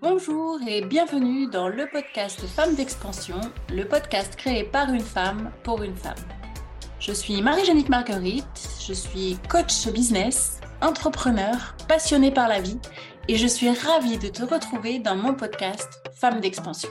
Bonjour et bienvenue dans le podcast Femmes d'expansion, le podcast créé par une femme pour une femme. Je suis Marie-Jeannick Marguerite, je suis coach business, entrepreneur, passionnée par la vie et je suis ravie de te retrouver dans mon podcast Femmes d'expansion.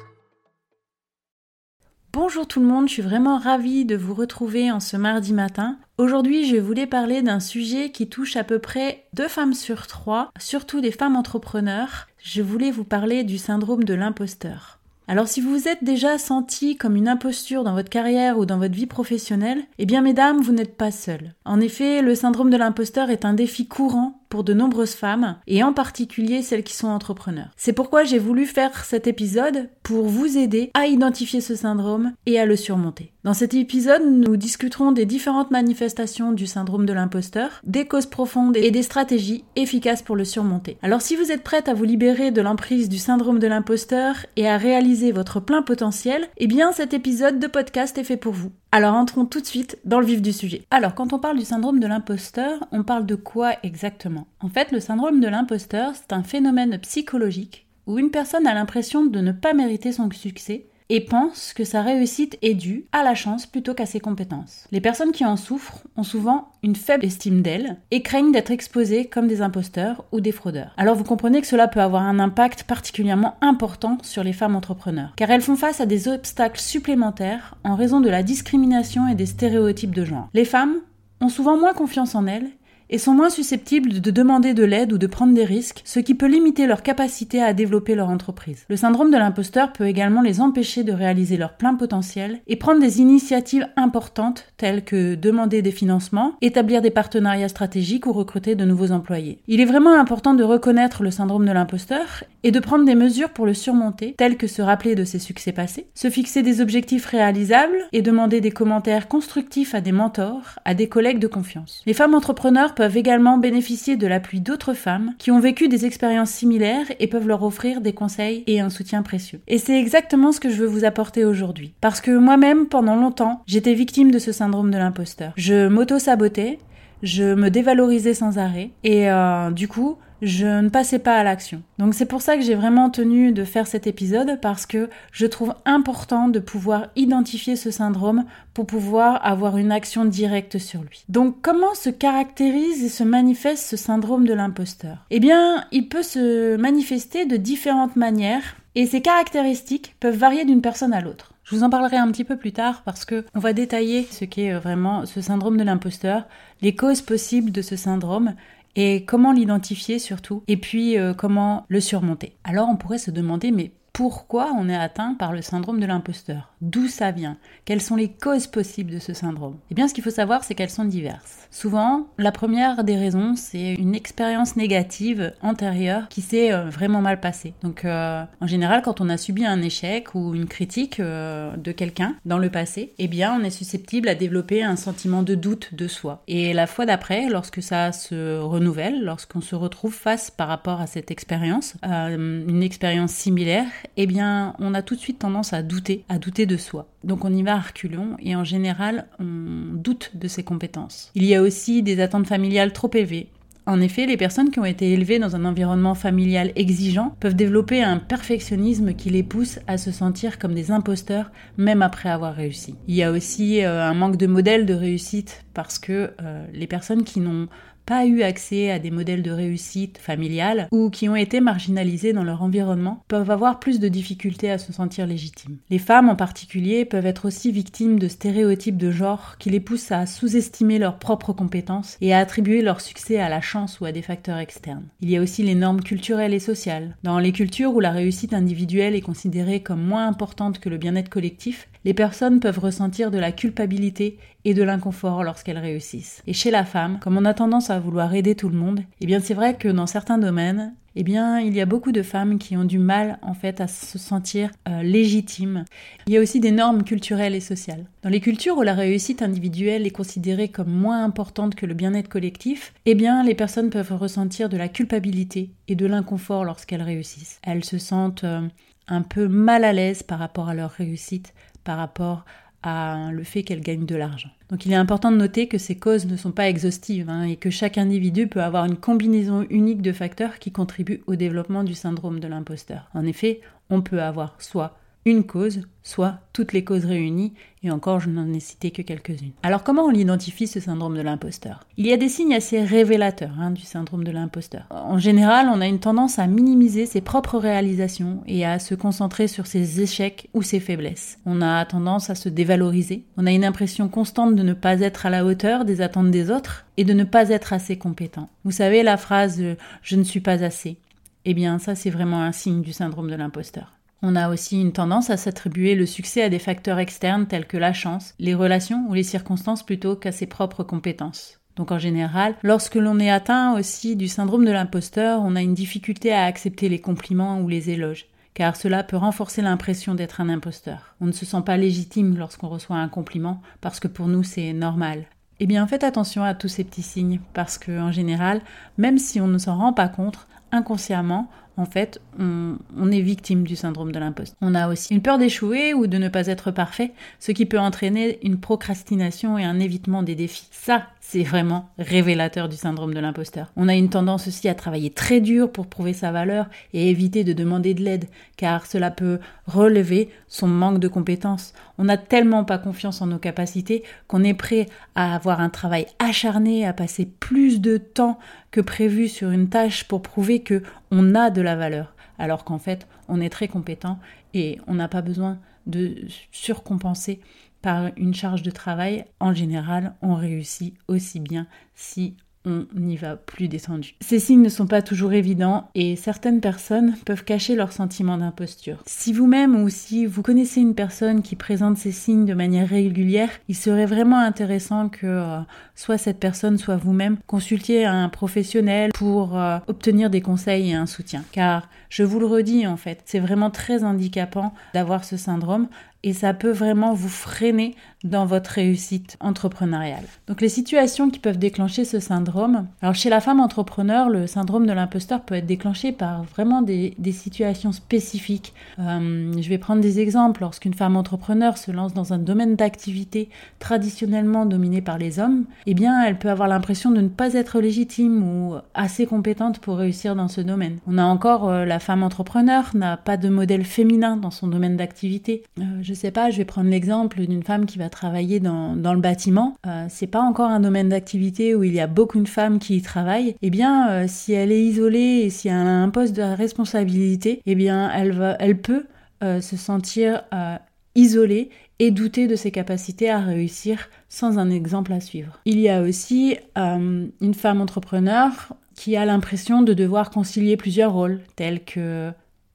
Bonjour tout le monde, je suis vraiment ravie de vous retrouver en ce mardi matin. Aujourd'hui, je voulais parler d'un sujet qui touche à peu près deux femmes sur trois, surtout des femmes entrepreneurs. Je voulais vous parler du syndrome de l'imposteur. Alors si vous vous êtes déjà senti comme une imposture dans votre carrière ou dans votre vie professionnelle, eh bien mesdames, vous n'êtes pas seules. En effet, le syndrome de l'imposteur est un défi courant pour de nombreuses femmes, et en particulier celles qui sont entrepreneurs. C'est pourquoi j'ai voulu faire cet épisode pour vous aider à identifier ce syndrome et à le surmonter. Dans cet épisode, nous discuterons des différentes manifestations du syndrome de l'imposteur, des causes profondes et des stratégies efficaces pour le surmonter. Alors si vous êtes prête à vous libérer de l'emprise du syndrome de l'imposteur et à réaliser votre plein potentiel, eh bien cet épisode de podcast est fait pour vous. Alors entrons tout de suite dans le vif du sujet. Alors quand on parle du syndrome de l'imposteur, on parle de quoi exactement? En fait, le syndrome de l'imposteur, c'est un phénomène psychologique où une personne a l'impression de ne pas mériter son succès et pense que sa réussite est due à la chance plutôt qu'à ses compétences. Les personnes qui en souffrent ont souvent une faible estime d'elles et craignent d'être exposées comme des imposteurs ou des fraudeurs. Alors vous comprenez que cela peut avoir un impact particulièrement important sur les femmes entrepreneurs, car elles font face à des obstacles supplémentaires en raison de la discrimination et des stéréotypes de genre. Les femmes ont souvent moins confiance en elles et sont moins susceptibles de demander de l'aide ou de prendre des risques, ce qui peut limiter leur capacité à développer leur entreprise. Le syndrome de l'imposteur peut également les empêcher de réaliser leur plein potentiel et prendre des initiatives importantes telles que demander des financements, établir des partenariats stratégiques ou recruter de nouveaux employés. Il est vraiment important de reconnaître le syndrome de l'imposteur et de prendre des mesures pour le surmonter, telles que se rappeler de ses succès passés, se fixer des objectifs réalisables et demander des commentaires constructifs à des mentors, à des collègues de confiance. Les femmes entrepreneurs peuvent également bénéficier de l'appui d'autres femmes qui ont vécu des expériences similaires et peuvent leur offrir des conseils et un soutien précieux. Et c'est exactement ce que je veux vous apporter aujourd'hui. Parce que moi-même, pendant longtemps, j'étais victime de ce syndrome de l'imposteur. Je m'auto-sabotais, je me dévalorisais sans arrêt et euh, du coup, je ne passais pas à l'action. Donc c'est pour ça que j'ai vraiment tenu de faire cet épisode parce que je trouve important de pouvoir identifier ce syndrome pour pouvoir avoir une action directe sur lui. Donc comment se caractérise et se manifeste ce syndrome de l'imposteur? Eh bien, il peut se manifester de différentes manières et ses caractéristiques peuvent varier d'une personne à l'autre. Je vous en parlerai un petit peu plus tard parce que on va détailler ce qu'est vraiment ce syndrome de l'imposteur, les causes possibles de ce syndrome et comment l'identifier surtout, et puis euh, comment le surmonter. Alors on pourrait se demander, mais pourquoi on est atteint par le syndrome de l'imposteur D'où ça vient? Quelles sont les causes possibles de ce syndrome? Eh bien, ce qu'il faut savoir, c'est qu'elles sont diverses. Souvent, la première des raisons, c'est une expérience négative antérieure qui s'est euh, vraiment mal passée. Donc, euh, en général, quand on a subi un échec ou une critique euh, de quelqu'un dans le passé, eh bien, on est susceptible à développer un sentiment de doute de soi. Et la fois d'après, lorsque ça se renouvelle, lorsqu'on se retrouve face par rapport à cette expérience, une expérience similaire, eh bien, on a tout de suite tendance à douter, à douter de soi. Donc on y va à reculons et en général, on doute de ses compétences. Il y a aussi des attentes familiales trop élevées. En effet, les personnes qui ont été élevées dans un environnement familial exigeant peuvent développer un perfectionnisme qui les pousse à se sentir comme des imposteurs même après avoir réussi. Il y a aussi euh, un manque de modèles de réussite parce que euh, les personnes qui n'ont pas eu accès à des modèles de réussite familiale ou qui ont été marginalisés dans leur environnement peuvent avoir plus de difficultés à se sentir légitimes. Les femmes en particulier peuvent être aussi victimes de stéréotypes de genre qui les poussent à sous-estimer leurs propres compétences et à attribuer leur succès à la chance ou à des facteurs externes. Il y a aussi les normes culturelles et sociales. Dans les cultures où la réussite individuelle est considérée comme moins importante que le bien-être collectif, les personnes peuvent ressentir de la culpabilité et de l'inconfort lorsqu'elles réussissent. Et chez la femme, comme on a tendance à vouloir aider tout le monde, eh bien c'est vrai que dans certains domaines, eh bien, il y a beaucoup de femmes qui ont du mal en fait à se sentir euh, légitimes. Il y a aussi des normes culturelles et sociales. Dans les cultures où la réussite individuelle est considérée comme moins importante que le bien-être collectif, eh bien, les personnes peuvent ressentir de la culpabilité et de l'inconfort lorsqu'elles réussissent. Elles se sentent euh, un peu mal à l'aise par rapport à leur réussite, par rapport à le fait qu'elle gagne de l'argent. Donc il est important de noter que ces causes ne sont pas exhaustives hein, et que chaque individu peut avoir une combinaison unique de facteurs qui contribuent au développement du syndrome de l'imposteur. En effet, on peut avoir soit une cause, soit toutes les causes réunies, et encore je n'en ai cité que quelques-unes. Alors comment on l'identifie ce syndrome de l'imposteur? Il y a des signes assez révélateurs hein, du syndrome de l'imposteur. En général, on a une tendance à minimiser ses propres réalisations et à se concentrer sur ses échecs ou ses faiblesses. On a tendance à se dévaloriser, on a une impression constante de ne pas être à la hauteur des attentes des autres et de ne pas être assez compétent. Vous savez la phrase je ne suis pas assez Eh bien ça c'est vraiment un signe du syndrome de l'imposteur. On a aussi une tendance à s'attribuer le succès à des facteurs externes tels que la chance, les relations ou les circonstances plutôt qu'à ses propres compétences. Donc en général, lorsque l'on est atteint aussi du syndrome de l'imposteur, on a une difficulté à accepter les compliments ou les éloges car cela peut renforcer l'impression d'être un imposteur. On ne se sent pas légitime lorsqu'on reçoit un compliment, parce que pour nous c'est normal. Eh bien faites attention à tous ces petits signes, parce que en général, même si on ne s'en rend pas compte, inconsciemment, en fait, on, est victime du syndrome de l'imposteur. On a aussi une peur d'échouer ou de ne pas être parfait, ce qui peut entraîner une procrastination et un évitement des défis. Ça, c'est vraiment révélateur du syndrome de l'imposteur. On a une tendance aussi à travailler très dur pour prouver sa valeur et éviter de demander de l'aide, car cela peut relever son manque de compétences. On n'a tellement pas confiance en nos capacités qu'on est prêt à avoir un travail acharné, à passer plus de temps que prévu sur une tâche pour prouver que on a de la valeur, alors qu'en fait, on est très compétent et on n'a pas besoin de surcompenser par une charge de travail. En général, on réussit aussi bien si on y va plus détendu. Ces signes ne sont pas toujours évidents et certaines personnes peuvent cacher leur sentiment d'imposture. Si vous-même ou si vous connaissez une personne qui présente ces signes de manière régulière, il serait vraiment intéressant que euh, soit cette personne, soit vous-même consultiez un professionnel pour euh, obtenir des conseils et un soutien. Car je vous le redis en fait, c'est vraiment très handicapant d'avoir ce syndrome et ça peut vraiment vous freiner dans votre réussite entrepreneuriale. Donc les situations qui peuvent déclencher ce syndrome, alors chez la femme entrepreneur, le syndrome de l'imposteur peut être déclenché par vraiment des, situations spécifiques. Euh, je vais prendre des exemples. Lorsqu'une femme entrepreneur se lance dans un domaine d'activité traditionnellement dominé par les hommes, eh bien elle peut avoir l'impression de ne pas être légitime ou assez compétente pour réussir dans ce domaine. On a encore euh, la femme entrepreneur n'a pas de modèle féminin dans son domaine d'activité. Euh, je sais pas, je vais prendre l'exemple d'une femme qui va travailler dans, le bâtiment. Euh, c'est pas encore un domaine d'activité où il y a beaucoup de femmes qui y travaillent. Eh bien, euh, si elle est isolée et si elle a un poste de responsabilité, eh bien, elle peut euh, se sentir isolée et douter de ses capacités à réussir sans un exemple à suivre. Il y a aussi une femme entrepreneur qui a l'impression de devoir concilier plusieurs rôles, tels que,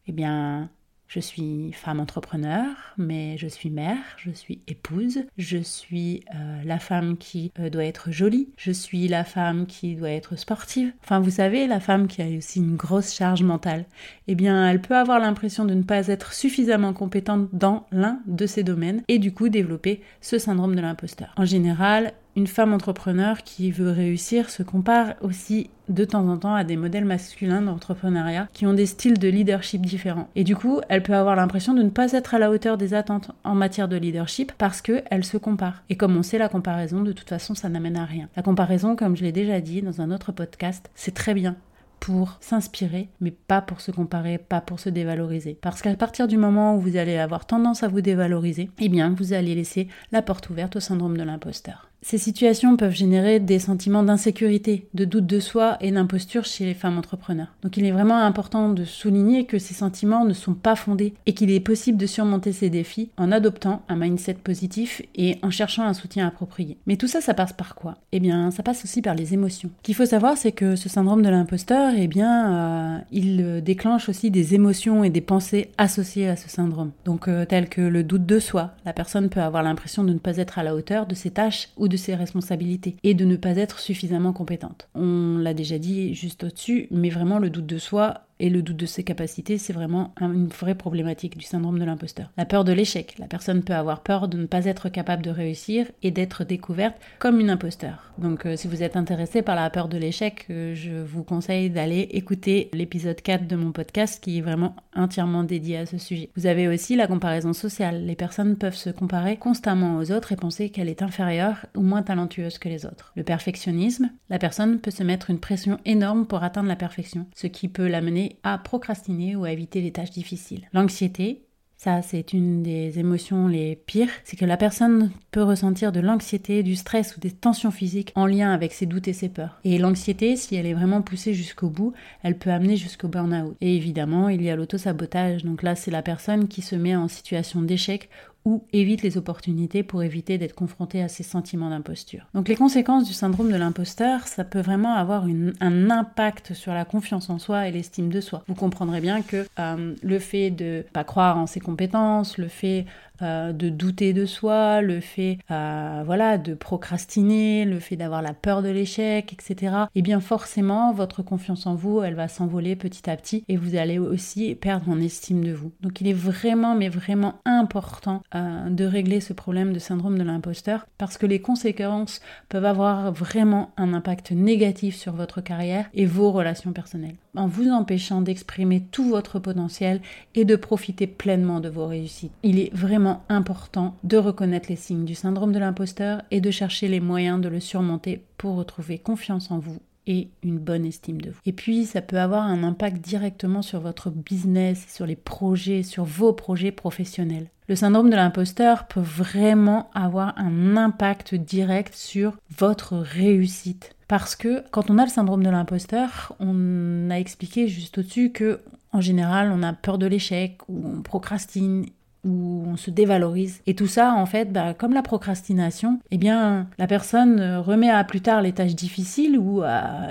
eh bien, je suis femme entrepreneur, mais je suis mère, je suis épouse, je suis euh, la femme qui euh, doit être jolie, je suis la femme qui doit être sportive. Enfin, vous savez, la femme qui a aussi une grosse charge mentale. Eh bien, elle peut avoir l'impression de ne pas être suffisamment compétente dans l'un de ces domaines et du coup développer ce syndrome de l'imposteur. En général, une femme entrepreneur qui veut réussir se compare aussi de temps en temps à des modèles masculins d'entrepreneuriat qui ont des styles de leadership différents. Et du coup, elle peut avoir l'impression de ne pas être à la hauteur des attentes en matière de leadership parce qu'elle se compare. Et comme on sait, la comparaison, de toute façon, ça n'amène à rien. La comparaison, comme je l'ai déjà dit dans un autre podcast, c'est très bien pour s'inspirer, mais pas pour se comparer, pas pour se dévaloriser. Parce qu'à partir du moment où vous allez avoir tendance à vous dévaloriser, eh bien, vous allez laisser la porte ouverte au syndrome de l'imposteur. Ces situations peuvent générer des sentiments d'insécurité, de doute de soi et d'imposture chez les femmes entrepreneurs. Donc il est vraiment important de souligner que ces sentiments ne sont pas fondés et qu'il est possible de surmonter ces défis en adoptant un mindset positif et en cherchant un soutien approprié. Mais tout ça, ça passe par quoi? Eh bien, ça passe aussi par les émotions. Ce qu'il faut savoir, c'est que ce syndrome de l'imposteur, eh bien, euh, il déclenche aussi des émotions et des pensées associées à ce syndrome. Donc, euh, telles que le doute de soi. La personne peut avoir l'impression de ne pas être à la hauteur de ses tâches ou de ses responsabilités et de ne pas être suffisamment compétente. On l'a déjà dit juste au-dessus, mais vraiment le doute de soi, Et le doute de ses capacités, c'est vraiment une vraie problématique du syndrome de l'imposteur. La peur de l'échec. La personne peut avoir peur de ne pas être capable de réussir et d'être découverte comme une imposteur. Donc euh, si vous êtes intéressé par la peur de l'échec, euh, je vous conseille d'aller écouter l'épisode 4 de mon podcast qui est vraiment entièrement dédié à ce sujet. Vous avez aussi la comparaison sociale. Les personnes peuvent se comparer constamment aux autres et penser qu'elle est inférieure ou moins talentueuse que les autres. Le perfectionnisme. La personne peut se mettre une pression énorme pour atteindre la perfection, ce qui peut l'amener à procrastiner ou à éviter les tâches difficiles. L'anxiété, ça, c'est une des émotions les pires. C'est que la personne peut ressentir de l'anxiété, du stress ou des tensions physiques en lien avec ses doutes et ses peurs. Et l'anxiété, si elle est vraiment poussée jusqu'au bout, elle peut amener jusqu'au burn-out. Et évidemment, il y a l'auto-sabotage. Donc là, c'est la personne qui se met en situation d'échec ou évite les opportunités pour éviter d'être confronté à ces sentiments d'imposture. Donc les conséquences du syndrome de l'imposteur, ça peut vraiment avoir un impact sur la confiance en soi et l'estime de soi. Vous comprendrez bien que euh, le fait de pas croire en ses compétences, le fait euh, de douter de soi, le fait euh, voilà de procrastiner, le fait d'avoir la peur de l'échec, etc. Et eh bien forcément votre confiance en vous, elle va s'envoler petit à petit et vous allez aussi perdre en estime de vous. Donc il est vraiment mais vraiment important euh, de régler ce problème de syndrome de l'imposteur parce que les conséquences peuvent avoir vraiment un impact négatif sur votre carrière et vos relations personnelles en vous empêchant d'exprimer tout votre potentiel et de profiter pleinement de vos réussites. Il est vraiment important de reconnaître les signes du syndrome de l'imposteur et de chercher les moyens de le surmonter pour retrouver confiance en vous et une bonne estime de vous. Et puis, ça peut avoir un impact directement sur votre business, sur les projets, sur vos projets professionnels. Le syndrome de l'imposteur peut vraiment avoir un impact direct sur votre réussite. Parce que quand on a le syndrome de l'imposteur, on a expliqué juste au-dessus que en général, on a peur de l'échec ou on procrastine où on se dévalorise. Et tout ça, en fait, bah, comme la procrastination, eh bien, la personne remet à plus tard les tâches difficiles ou,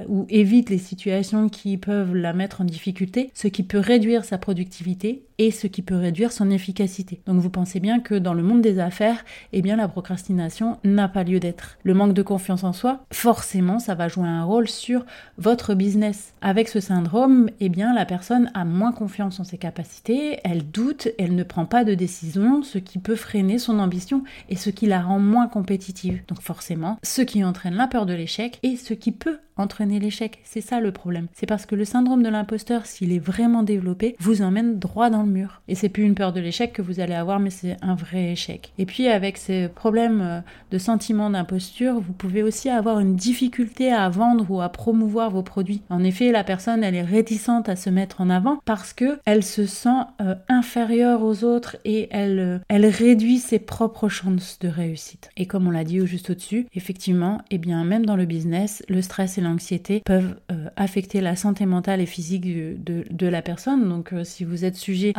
ou évite les situations qui peuvent la mettre en difficulté, ce qui peut réduire sa productivité et ce qui peut réduire son efficacité. Donc vous pensez bien que dans le monde des affaires, eh bien la procrastination n'a pas lieu d'être. Le manque de confiance en soi, forcément, ça va jouer un rôle sur votre business. Avec ce syndrome, eh bien la personne a moins confiance en ses capacités, elle doute, elle ne prend pas de décision, ce qui peut freiner son ambition et ce qui la rend moins compétitive. Donc forcément, ce qui entraîne la peur de l'échec et ce qui peut entraîner l'échec. C'est ça le problème. C'est parce que le syndrome de l'imposteur, s'il est vraiment développé, vous emmène droit dans le mur. Et c'est plus une peur de l'échec que vous allez avoir, mais c'est un vrai échec. Et puis avec ces problèmes euh, de sentiment d'imposture, vous pouvez aussi avoir une difficulté à vendre ou à promouvoir vos produits. En effet, la personne, elle est réticente à se mettre en avant parce que elle se sent euh, inférieure aux autres et elle, euh, elle réduit ses propres chances de réussite. Et comme on l'a dit juste au-dessus, effectivement, et eh bien même dans le business, le stress et l'anxiété peuvent euh, affecter la santé mentale et physique de, la personne. Donc euh, si vous êtes sujet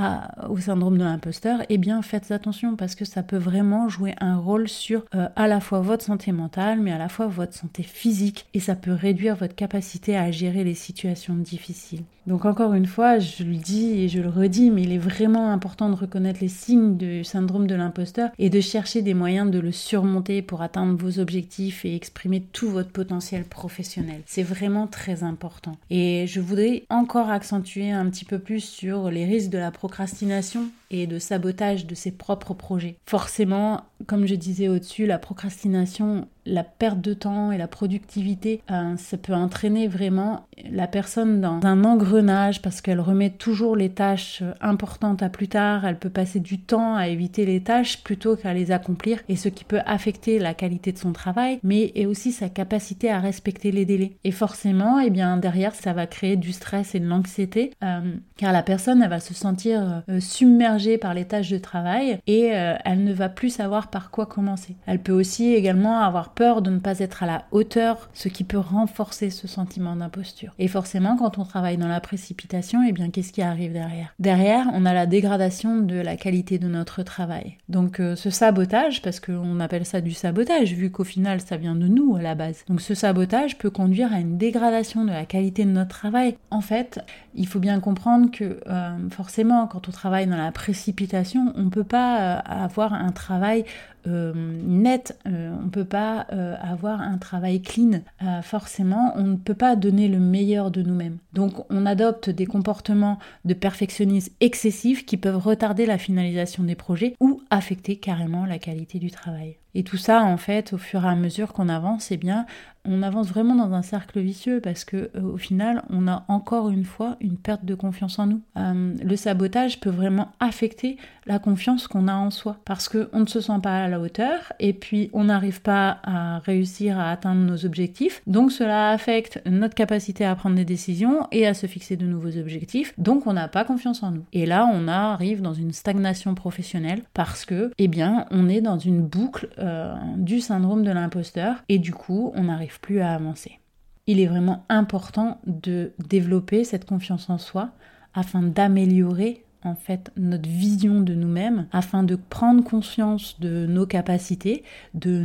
au syndrome de l'imposteur, eh bien faites attention parce que ça peut vraiment jouer un rôle sur euh, à la fois votre santé mentale mais à la fois votre santé physique et ça peut réduire votre capacité à gérer les situations difficiles. Donc encore une fois, je le dis et je le redis, mais il est vraiment important de reconnaître les signes du syndrome de l'imposteur et de chercher des moyens de le surmonter pour atteindre vos objectifs et exprimer tout votre potentiel professionnel. C'est vraiment très important. Et je voudrais encore accentuer un petit peu plus sur les risques de la procrastination et de sabotage de ses propres projets. Forcément, comme je disais au-dessus, la procrastination, la perte de temps et la productivité, euh, ça peut entraîner vraiment la personne dans un engrenage parce qu'elle remet toujours les tâches importantes à plus tard, elle peut passer du temps à éviter les tâches plutôt qu'à les accomplir et ce qui peut affecter la qualité de son travail, mais et aussi sa capacité à respecter les délais. Et forcément, eh bien derrière, ça va créer du stress et de l'anxiété euh, car la personne, elle va se sentir euh, submergée par les tâches de travail et euh, elle ne va plus savoir par quoi commencer. Elle peut aussi également avoir peur de ne pas être à la hauteur, ce qui peut renforcer ce sentiment d'imposture. Et forcément, quand on travaille dans la précipitation, eh bien qu'est-ce qui arrive derrière? Derrière, on a la dégradation de la qualité de notre travail. Donc euh, ce sabotage, parce qu'on appelle ça du sabotage, vu qu'au final ça vient de nous à la base. Donc ce sabotage peut conduire à une dégradation de la qualité de notre travail. En fait, il faut bien comprendre que euh, forcément, quand on travaille dans la précipitation. On ne peut pas avoir un travail net, on ne peut pas avoir un travail clean. forcément, on ne peut pas donner le meilleur de nous-mêmes. Donc on adopte des comportements de perfectionnisme excessif qui peuvent retarder la finalisation des projets ou affecter carrément la qualité du travail. Et tout ça, en fait, au fur et à mesure qu'on avance, eh bien, on avance vraiment dans un cercle vicieux parce que euh, au final, on a encore une fois une perte de confiance en nous. Euh, le sabotage peut vraiment affecter la confiance qu'on a en soi parce que on ne se sent pas à la hauteur et puis on n'arrive pas à réussir à atteindre nos objectifs. Donc cela affecte notre capacité à prendre des décisions et à se fixer de nouveaux objectifs. Donc on n'a pas confiance en nous. Et là, on arrive dans une stagnation professionnelle parce que, eh bien, on est dans une boucle euh, du syndrome de l'imposteur et du coup, on n'arrive plus à avancer. Il est vraiment important de développer cette confiance en soi afin d'améliorer en fait notre vision de nous-mêmes afin de prendre conscience de nos capacités, de,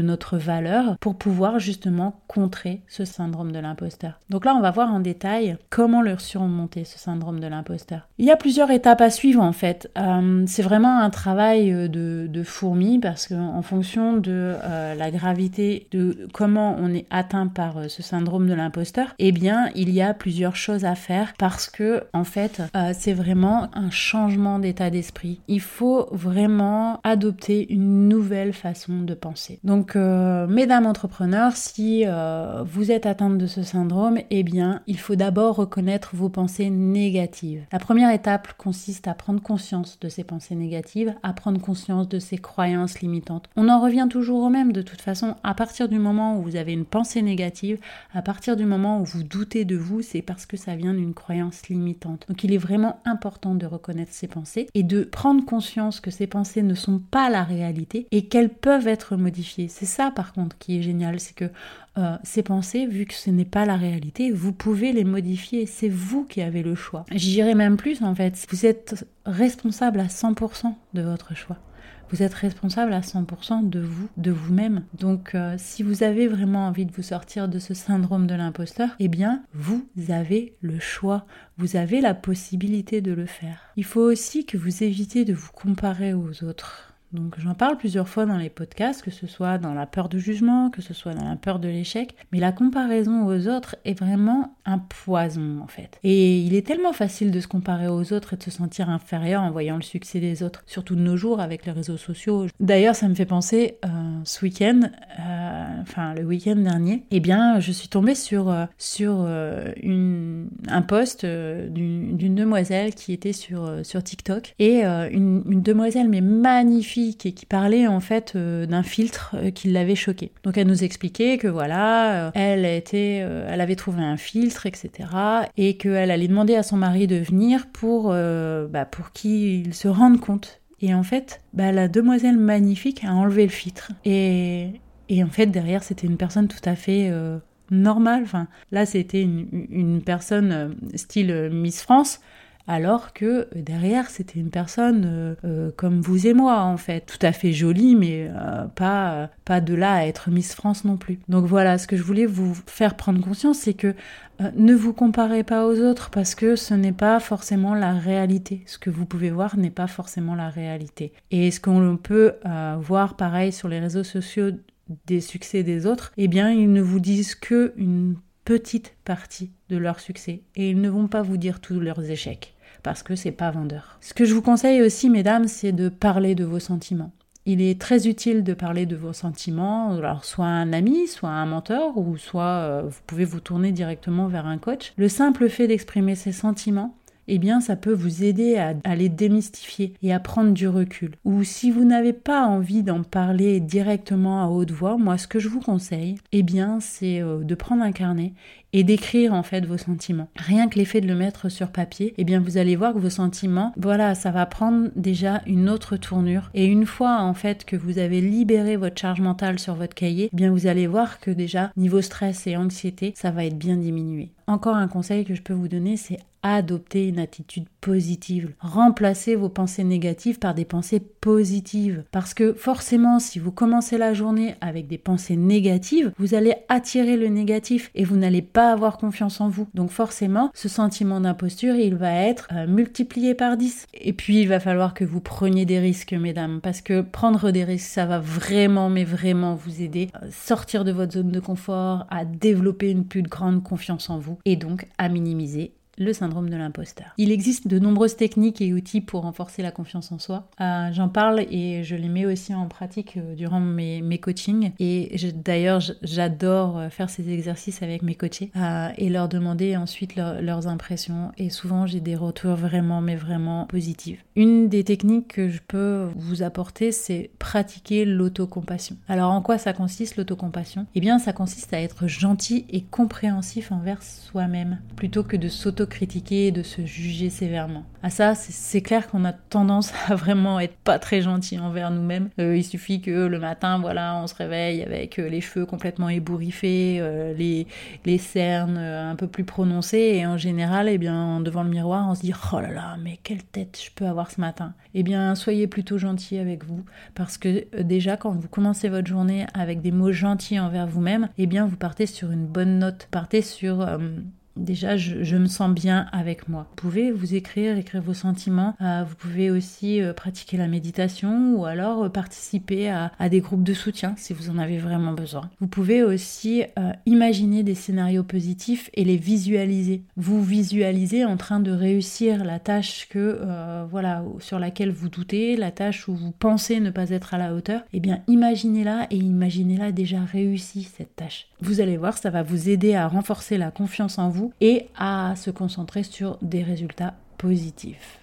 notre valeur pour pouvoir justement contrer ce syndrome de l'imposteur. Donc là, on va voir en détail comment leur surmonter ce syndrome de l'imposteur. Il y a plusieurs étapes à suivre en fait. Euh, c'est vraiment un travail de, de fourmi parce qu'en fonction de euh, la gravité de comment on est atteint par euh, ce syndrome de l'imposteur, eh bien, il y a plusieurs choses à faire parce que en fait, c'est vraiment un changement d'état d'esprit. Il faut vraiment adopter une nouvelle façon de penser. Donc, euh, mesdames entrepreneurs, si euh, vous êtes atteinte de ce syndrome, eh bien, il faut d'abord reconnaître vos pensées négatives. La première étape consiste à prendre conscience de ces pensées négatives, à prendre conscience de ces croyances limitantes. On en revient toujours au même de toute façon. À partir du moment où vous avez une pensée négative, à partir du moment où vous doutez de vous, c'est parce que ça vient d'une croyance limitante. Donc, il est vraiment important de reconnaître ses pensées et de prendre conscience que ces pensées ne sont pas la réalité et qu'elles peuvent être modifiées. C'est ça par contre qui est génial, c'est que euh, ces pensées, vu que ce n'est pas la réalité, vous pouvez les modifier. C'est vous qui avez le choix. J'irai même plus en fait. Vous êtes responsable à 100% de votre choix. Vous êtes responsable à 100% de vous, de vous-même. Donc euh, si vous avez vraiment envie de vous sortir de ce syndrome de l'imposteur, eh bien vous avez le choix, vous avez la possibilité de le faire. Il faut aussi que vous évitez de vous comparer aux autres. Donc j'en parle plusieurs fois dans les podcasts, que ce soit dans la peur du jugement, que ce soit dans la peur de l'échec, mais la comparaison aux autres est vraiment un poison en fait. Et il est tellement facile de se comparer aux autres et de se sentir inférieur en voyant le succès des autres, surtout de nos jours avec les réseaux sociaux. D'ailleurs ça me fait penser, euh, ce week-end, euh, enfin le week-end dernier, eh bien je suis tombée sur, euh, sur un post d'une demoiselle qui était sur, sur TikTok et une demoiselle mais magnifique et qui parlait en fait euh, d'un filtre euh, qui l'avait choqué. Donc elle nous expliquait que voilà, euh, elle était, elle avait trouvé un filtre, etc. Et qu'elle allait demander à son mari de venir pour, bah, pour qu'il se rende compte. Et en fait, bah, la demoiselle magnifique a enlevé le filtre. Et, et en fait, derrière, c'était une personne tout à fait normale. Enfin, là, c'était une, une, personne style Miss France alors que euh, derrière c'était une personne euh, euh, comme vous et moi en fait, tout à fait jolie mais pas pas de là à être Miss France non plus. Donc voilà, ce que je voulais vous faire prendre conscience c'est que ne vous comparez pas aux autres parce que ce n'est pas forcément la réalité. Ce que vous pouvez voir n'est pas forcément la réalité. Et ce qu'on peut voir pareil sur les réseaux sociaux des succès des autres, eh bien ils ne vous disent que une petite partie de leur succès et ils ne vont pas vous dire tous leurs échecs parce que c'est pas vendeur. Ce que je vous conseille aussi, mesdames, c'est de parler de vos sentiments. Il est très utile de parler de vos sentiments, alors soit un ami, soit un mentor, ou soit euh, vous pouvez vous tourner directement vers un coach. Le simple fait d'exprimer ses sentiments, eh bien ça peut vous aider à, les démystifier et à prendre du recul. Ou si vous n'avez pas envie d'en parler directement à haute voix, moi ce que je vous conseille, eh bien c'est euh, de prendre un carnet et d'écrire en fait vos sentiments. Rien que l'effet de le mettre sur papier, eh bien vous allez voir que vos sentiments, voilà, ça va prendre déjà une autre tournure. Et une fois en fait que vous avez libéré votre charge mentale sur votre cahier, eh bien vous allez voir que déjà niveau stress et anxiété, ça va être bien diminué. Encore un conseil que je peux vous donner, c'est adoptez une attitude positive. Remplacez vos pensées négatives par des pensées positives. Parce que forcément, si vous commencez la journée avec des pensées négatives, vous allez attirer le négatif et vous n'allez pas avoir confiance en vous. Donc forcément, ce sentiment d'imposture, il va être euh, multiplié par 10. Et puis, il va falloir que vous preniez des risques, mesdames. Parce que prendre des risques, ça va vraiment, mais vraiment vous aider à sortir de votre zone de confort, à développer une plus grande confiance en vous et donc à minimiser le syndrome de l'imposteur. Il existe de nombreuses techniques et outils pour renforcer la confiance en soi. Euh, j'en parle et je les mets aussi en pratique euh, durant mes, mes coachings. Et d'ailleurs, j'adore euh, faire ces exercices avec mes coachés et leur demander ensuite leurs impressions. Et souvent, j'ai des retours vraiment, mais vraiment positifs. Une des techniques que je peux vous apporter, c'est pratiquer l'autocompassion. Alors, en quoi ça consiste l'autocompassion? Eh bien, ça consiste à être gentil et compréhensif envers soi-même plutôt que de s'auto critiquer et de se juger sévèrement. À ça, c'est clair qu'on a tendance à vraiment être pas très gentil envers nous-mêmes. Euh, il suffit que le matin, voilà, on se réveille avec euh, les cheveux complètement ébouriffés, euh, les, les cernes un peu plus prononcées, et en général, eh bien, devant le miroir, on se dit oh là là, mais quelle tête je peux avoir ce matin. Eh bien, soyez plutôt gentil avec vous, parce que déjà, quand vous commencez votre journée avec des mots gentils envers vous-même, eh bien, vous partez sur une bonne note, partez sur Déjà, je, me sens bien avec moi. Vous pouvez vous écrire, écrire vos sentiments. Euh, vous pouvez aussi euh, pratiquer la méditation ou alors euh, participer à, des groupes de soutien si vous en avez vraiment besoin. Vous pouvez aussi imaginer des scénarios positifs et les visualiser. Vous visualisez en train de réussir la tâche que voilà sur laquelle vous doutez, la tâche où vous pensez ne pas être à la hauteur. Eh bien, imaginez-la et imaginez-la déjà réussi cette tâche. Vous allez voir, ça va vous aider à renforcer la confiance en vous et à se concentrer sur des résultats positifs.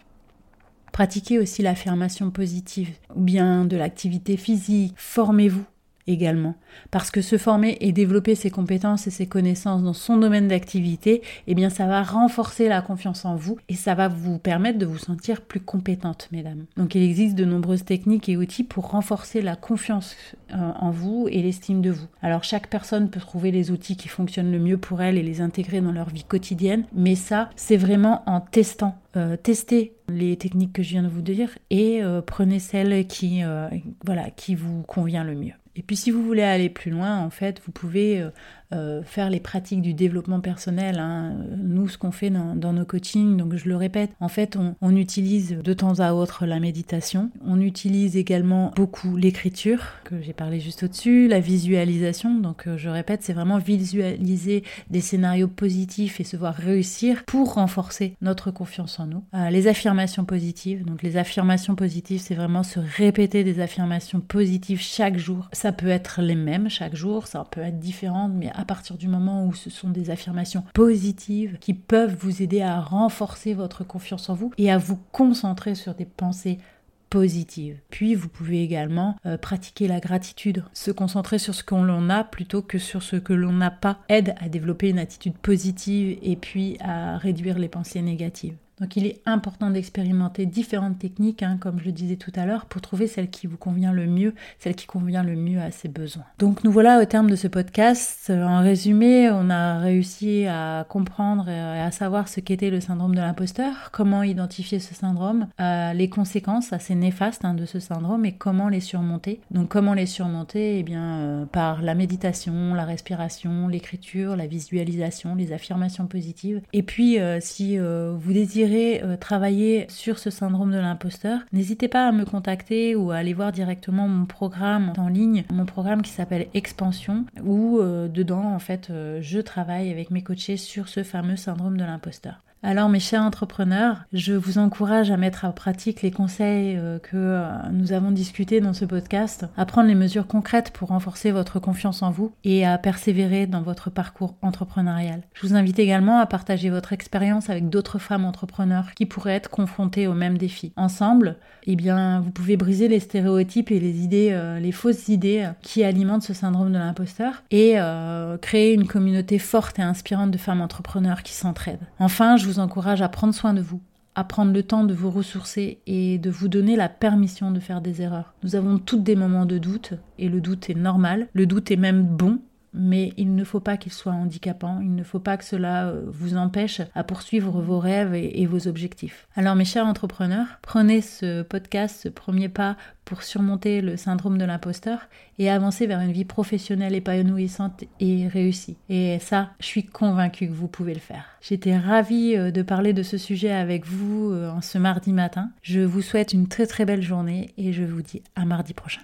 Pratiquez aussi l'affirmation positive ou bien de l'activité physique. Formez-vous également. Parce que se former et développer ses compétences et ses connaissances dans son domaine d'activité, eh bien ça va renforcer la confiance en vous et ça va vous permettre de vous sentir plus compétente, mesdames. Donc il existe de nombreuses techniques et outils pour renforcer la confiance euh, en vous et l'estime de vous. Alors chaque personne peut trouver les outils qui fonctionnent le mieux pour elle et les intégrer dans leur vie quotidienne, mais ça, c'est vraiment en testant. Euh, testez les techniques que je viens de vous dire et euh, prenez celle qui, voilà, qui vous convient le mieux. Et puis si vous voulez aller plus loin, en fait, vous pouvez euh, faire les pratiques du développement personnel. Hein. Nous, ce qu'on fait dans, nos coachings, donc je le répète, en fait, on, utilise de temps à autre la méditation. On utilise également beaucoup l'écriture, que j'ai parlé juste au-dessus, la visualisation. Donc, euh, je répète, c'est vraiment visualiser des scénarios positifs et se voir réussir pour renforcer notre confiance en nous. Euh, les affirmations positives. Donc, les affirmations positives, c'est vraiment se répéter des affirmations positives chaque jour. Ça peut être les mêmes chaque jour, ça peut être différent, mais à partir du moment où ce sont des affirmations positives qui peuvent vous aider à renforcer votre confiance en vous et à vous concentrer sur des pensées positives. Puis vous pouvez également euh, pratiquer la gratitude, se concentrer sur ce qu'on a plutôt que sur ce que l'on n'a pas, aide à développer une attitude positive et puis à réduire les pensées négatives. Donc il est important d'expérimenter différentes techniques, hein, comme je le disais tout à l'heure, pour trouver celle qui vous convient le mieux, celle qui convient le mieux à ses besoins. Donc nous voilà au terme de ce podcast. En résumé, on a réussi à comprendre et à savoir ce qu'était le syndrome de l'imposteur, comment identifier ce syndrome, euh, les conséquences assez néfastes hein, de ce syndrome et comment les surmonter. Donc comment les surmonter? Eh bien euh, par la méditation, la respiration, l'écriture, la visualisation, les affirmations positives. Et puis euh, si vous désirez euh, travailler sur ce syndrome de l'imposteur, n'hésitez pas à me contacter ou à aller voir directement mon programme en ligne, mon programme qui s'appelle Expansion, où euh, dedans, en fait, euh, je travaille avec mes coachés sur ce fameux syndrome de l'imposteur. Alors mes chers entrepreneurs, je vous encourage à mettre en pratique les conseils euh, que euh, nous avons discutés dans ce podcast, à prendre les mesures concrètes pour renforcer votre confiance en vous et à persévérer dans votre parcours entrepreneurial. Je vous invite également à partager votre expérience avec d'autres femmes entrepreneurs qui pourraient être confrontées aux mêmes défis. Ensemble, eh bien, vous pouvez briser les stéréotypes et les idées, euh, les fausses idées qui alimentent ce syndrome de l'imposteur et créer une communauté forte et inspirante de femmes entrepreneurs qui s'entraident. Enfin, vous encourage à prendre soin de vous, à prendre le temps de vous ressourcer et de vous donner la permission de faire des erreurs. Nous avons toutes des moments de doute et le doute est normal, le doute est même bon mais il ne faut pas qu'il soit handicapant, il ne faut pas que cela euh, vous empêche à poursuivre vos rêves et, vos objectifs. Alors mes chers entrepreneurs, prenez ce podcast, ce premier pas pour surmonter le syndrome de l'imposteur et avancer vers une vie professionnelle épanouissante et réussie. Et ça, je suis convaincue que vous pouvez le faire. J'étais ravie euh, de parler de ce sujet avec vous euh, en ce mardi matin. Je vous souhaite une très très belle journée et je vous dis à mardi prochain.